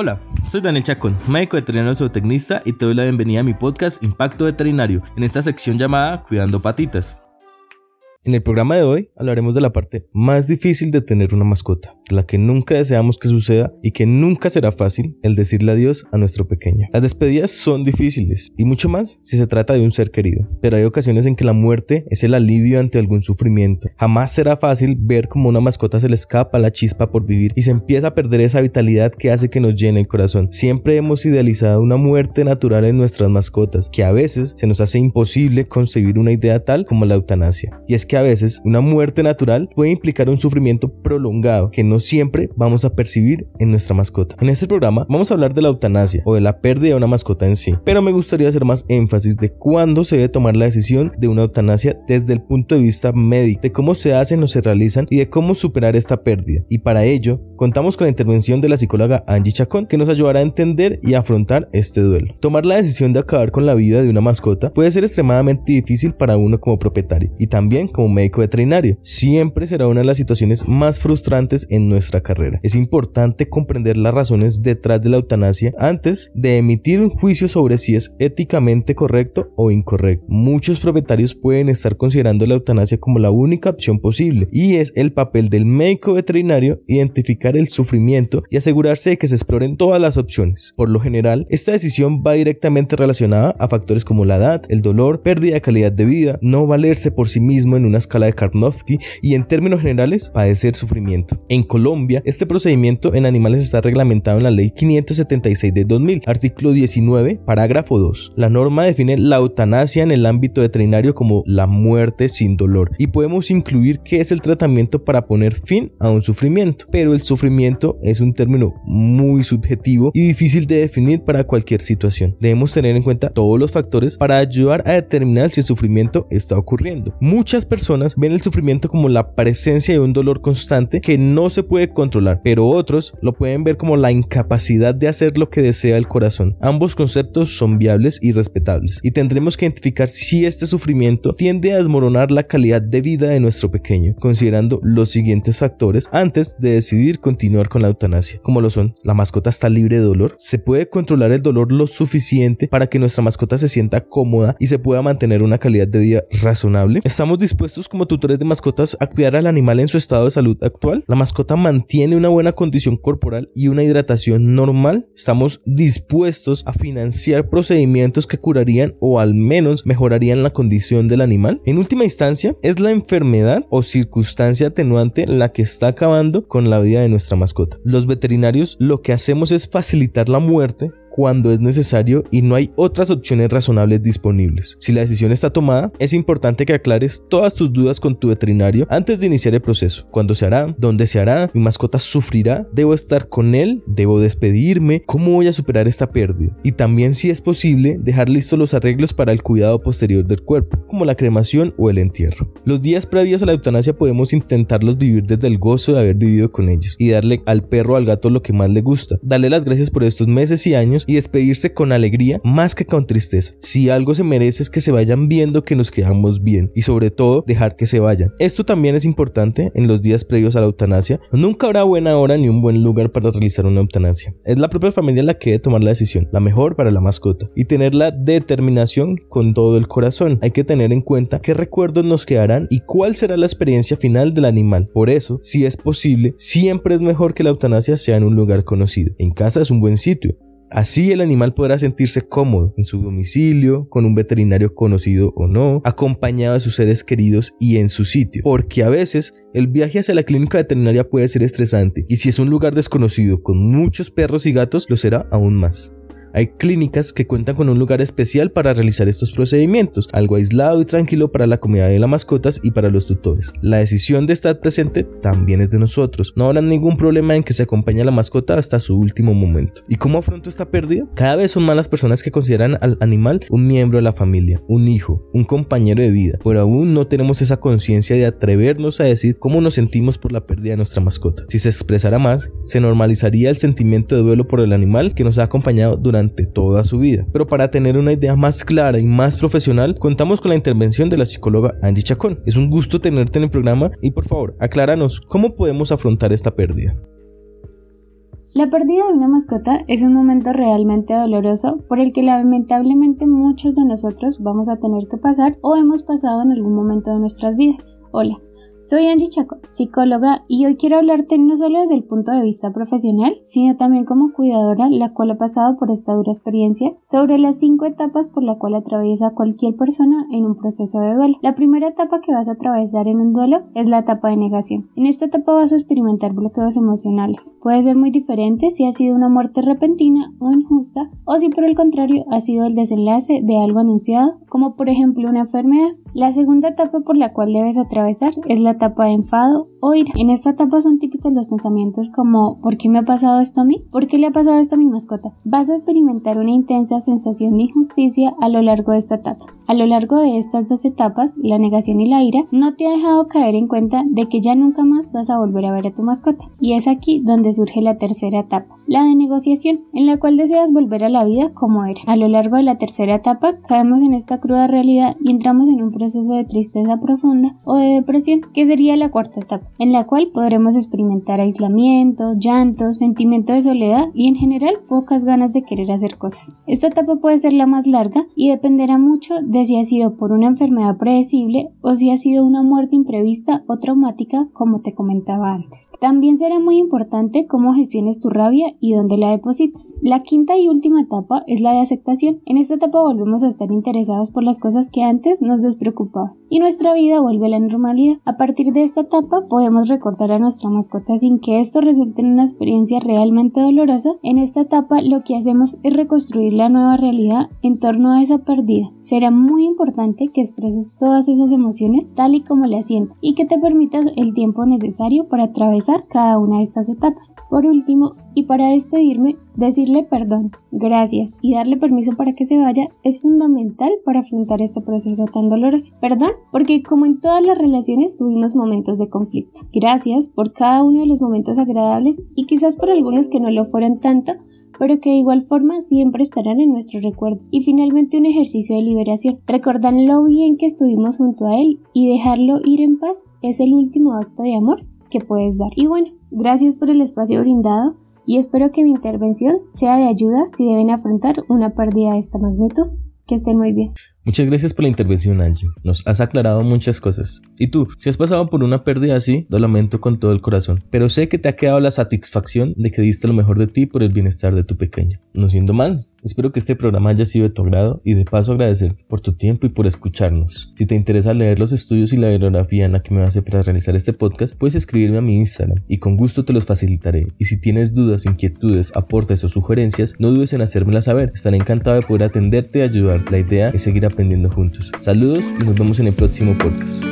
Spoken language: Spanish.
Hola, soy Daniel Chacón, médico veterinario zootecnista y te doy la bienvenida a mi podcast Impacto Veterinario, en esta sección llamada Cuidando Patitas. En el programa de hoy hablaremos de la parte más difícil de tener una mascota, la que nunca deseamos que suceda y que nunca será fácil el decirle adiós a nuestro pequeño. Las despedidas son difíciles y mucho más si se trata de un ser querido, pero hay ocasiones en que la muerte es el alivio ante algún sufrimiento. Jamás será fácil ver cómo una mascota se le escapa la chispa por vivir y se empieza a perder esa vitalidad que hace que nos llene el corazón. Siempre hemos idealizado una muerte natural en nuestras mascotas, que a veces se nos hace imposible concebir una idea tal como la eutanasia. Y es que a veces una muerte natural puede implicar un sufrimiento prolongado que no siempre vamos a percibir en nuestra mascota. En este programa vamos a hablar de la eutanasia o de la pérdida de una mascota en sí, pero me gustaría hacer más énfasis de cuándo se debe tomar la decisión de una eutanasia desde el punto de vista médico, de cómo se hacen o se realizan y de cómo superar esta pérdida. Y para ello, contamos con la intervención de la psicóloga Angie Chacón, que nos ayudará a entender y afrontar este duelo. Tomar la decisión de acabar con la vida de una mascota puede ser extremadamente difícil para uno como propietario y también como médico veterinario. Siempre será una de las situaciones más frustrantes en nuestra carrera. Es importante comprender las razones detrás de la eutanasia antes de emitir un juicio sobre si es éticamente correcto o incorrecto. Muchos propietarios pueden estar considerando la eutanasia como la única opción posible y es el papel del médico veterinario identificar el sufrimiento y asegurarse de que se exploren todas las opciones. Por lo general, esta decisión va directamente relacionada a factores como la edad, el dolor, pérdida de calidad de vida, no valerse por sí mismo en una escala de Karpnowski y en términos generales padecer sufrimiento. En Colombia, este procedimiento en animales está reglamentado en la ley 576 de 2000, artículo 19, parágrafo 2. La norma define la eutanasia en el ámbito veterinario como la muerte sin dolor y podemos incluir qué es el tratamiento para poner fin a un sufrimiento, pero el sufrimiento es un término muy subjetivo y difícil de definir para cualquier situación. Debemos tener en cuenta todos los factores para ayudar a determinar si el sufrimiento está ocurriendo. Muchas personas ven el sufrimiento como la presencia de un dolor constante que no se puede controlar, pero otros lo pueden ver como la incapacidad de hacer lo que desea el corazón. Ambos conceptos son viables y respetables, y tendremos que identificar si este sufrimiento tiende a desmoronar la calidad de vida de nuestro pequeño, considerando los siguientes factores antes de decidir continuar con la eutanasia, como lo son, la mascota está libre de dolor, se puede controlar el dolor lo suficiente para que nuestra mascota se sienta cómoda y se pueda mantener una calidad de vida razonable, estamos dispuestos como tutores de mascotas a cuidar al animal en su estado de salud actual? ¿La mascota mantiene una buena condición corporal y una hidratación normal? ¿Estamos dispuestos a financiar procedimientos que curarían o al menos mejorarían la condición del animal? En última instancia, ¿es la enfermedad o circunstancia atenuante la que está acabando con la vida de nuestra mascota? Los veterinarios lo que hacemos es facilitar la muerte cuando es necesario y no hay otras opciones razonables disponibles. Si la decisión está tomada, es importante que aclares todas tus dudas con tu veterinario antes de iniciar el proceso. ¿Cuándo se hará? ¿Dónde se hará? ¿Mi mascota sufrirá? ¿Debo estar con él? ¿Debo despedirme? ¿Cómo voy a superar esta pérdida? Y también si es posible, dejar listos los arreglos para el cuidado posterior del cuerpo, como la cremación o el entierro. Los días previos a la eutanasia podemos intentarlos vivir desde el gozo de haber vivido con ellos y darle al perro o al gato lo que más le gusta. Darle las gracias por estos meses y años y despedirse con alegría más que con tristeza. Si algo se merece es que se vayan viendo que nos quedamos bien y sobre todo dejar que se vayan. Esto también es importante en los días previos a la eutanasia. Nunca habrá buena hora ni un buen lugar para realizar una eutanasia. Es la propia familia la que debe tomar la decisión, la mejor para la mascota y tener la determinación con todo el corazón. Hay que tener en cuenta qué recuerdos nos quedarán y cuál será la experiencia final del animal. Por eso, si es posible, siempre es mejor que la eutanasia sea en un lugar conocido. En casa es un buen sitio, Así el animal podrá sentirse cómodo en su domicilio, con un veterinario conocido o no, acompañado de sus seres queridos y en su sitio. Porque a veces el viaje hacia la clínica veterinaria puede ser estresante y si es un lugar desconocido con muchos perros y gatos, lo será aún más. Hay clínicas que cuentan con un lugar especial para realizar estos procedimientos, algo aislado y tranquilo para la comida de las mascotas y para los tutores. La decisión de estar presente también es de nosotros. No habrá ningún problema en que se acompañe a la mascota hasta su último momento. ¿Y cómo afronto esta pérdida? Cada vez son más las personas que consideran al animal un miembro de la familia, un hijo, un compañero de vida, pero aún no tenemos esa conciencia de atrevernos a decir cómo nos sentimos por la pérdida de nuestra mascota. Si se expresara más, se normalizaría el sentimiento de duelo por el animal que nos ha acompañado durante toda su vida. Pero para tener una idea más clara y más profesional, contamos con la intervención de la psicóloga Andy Chacón. Es un gusto tenerte en el programa y por favor, acláranos cómo podemos afrontar esta pérdida. La pérdida de una mascota es un momento realmente doloroso por el que lamentablemente muchos de nosotros vamos a tener que pasar o hemos pasado en algún momento de nuestras vidas. Hola, soy Angie Chaco, psicóloga, y hoy quiero hablarte no solo desde el punto de vista profesional, sino también como cuidadora, la cual ha pasado por esta dura experiencia, sobre las cinco etapas por la cual atraviesa cualquier persona en un proceso de duelo. La primera etapa que vas a atravesar en un duelo es la etapa de negación. En esta etapa vas a experimentar bloqueos emocionales. Puede ser muy diferente si ha sido una muerte repentina o injusta, o si por el contrario ha sido el desenlace de algo anunciado, como por ejemplo una enfermedad. La segunda etapa por la cual debes atravesar es la etapa de enfado o ira. En esta etapa son típicos los pensamientos como ¿por qué me ha pasado esto a mí? ¿Por qué le ha pasado esto a mi mascota? Vas a experimentar una intensa sensación de injusticia a lo largo de esta etapa. A lo largo de estas dos etapas, la negación y la ira, no te ha dejado caer en cuenta de que ya nunca más vas a volver a ver a tu mascota. Y es aquí donde surge la tercera etapa, la de negociación, en la cual deseas volver a la vida como era. A lo largo de la tercera etapa, caemos en esta cruda realidad y entramos en un proceso de tristeza profunda o de depresión, que sería la cuarta etapa, en la cual podremos experimentar aislamiento, llanto, sentimiento de soledad y en general pocas ganas de querer hacer cosas. Esta etapa puede ser la más larga y dependerá mucho de si ha sido por una enfermedad predecible o si ha sido una muerte imprevista o traumática como te comentaba antes. También será muy importante cómo gestiones tu rabia y dónde la depositas. La quinta y última etapa es la de aceptación. En esta etapa volvemos a estar interesados por las cosas que antes nos despreocupaban y nuestra vida vuelve a la normalidad. A partir de esta etapa podemos recordar a nuestra mascota sin que esto resulte en una experiencia realmente dolorosa. En esta etapa lo que hacemos es reconstruir la nueva realidad en torno a esa pérdida. Será muy importante que expreses todas esas emociones tal y como le sientes y que te permitas el tiempo necesario para atravesar cada una de estas etapas. Por último, y para despedirme, decirle perdón, gracias y darle permiso para que se vaya es fundamental para afrontar este proceso tan doloroso. Perdón, porque como en todas las relaciones tuvimos momentos de conflicto. Gracias por cada uno de los momentos agradables y quizás por algunos que no lo fueron tanto, pero que de igual forma siempre estarán en nuestro recuerdo. Y finalmente un ejercicio de liberación. Recordar lo bien que estuvimos junto a él y dejarlo ir en paz es el último acto de amor que puedes dar. Y bueno, gracias por el espacio brindado y espero que mi intervención sea de ayuda si deben afrontar una pérdida de esta magnitud. Que estén muy bien. Muchas gracias por la intervención, Angie. Nos has aclarado muchas cosas. Y tú, si has pasado por una pérdida así, lo lamento con todo el corazón. Pero sé que te ha quedado la satisfacción de que diste lo mejor de ti por el bienestar de tu pequeño. No siendo mal, espero que este programa haya sido de tu agrado y de paso agradecerte por tu tiempo y por escucharnos. Si te interesa leer los estudios y la bibliografía en la que me base para realizar este podcast, puedes escribirme a mi Instagram y con gusto te los facilitaré. Y si tienes dudas, inquietudes, aportes o sugerencias, no dudes en hacérmelas saber. Estaré encantado de poder atenderte y ayudar. La idea es seguir aprendiendo juntos. Saludos y nos vemos en el próximo podcast.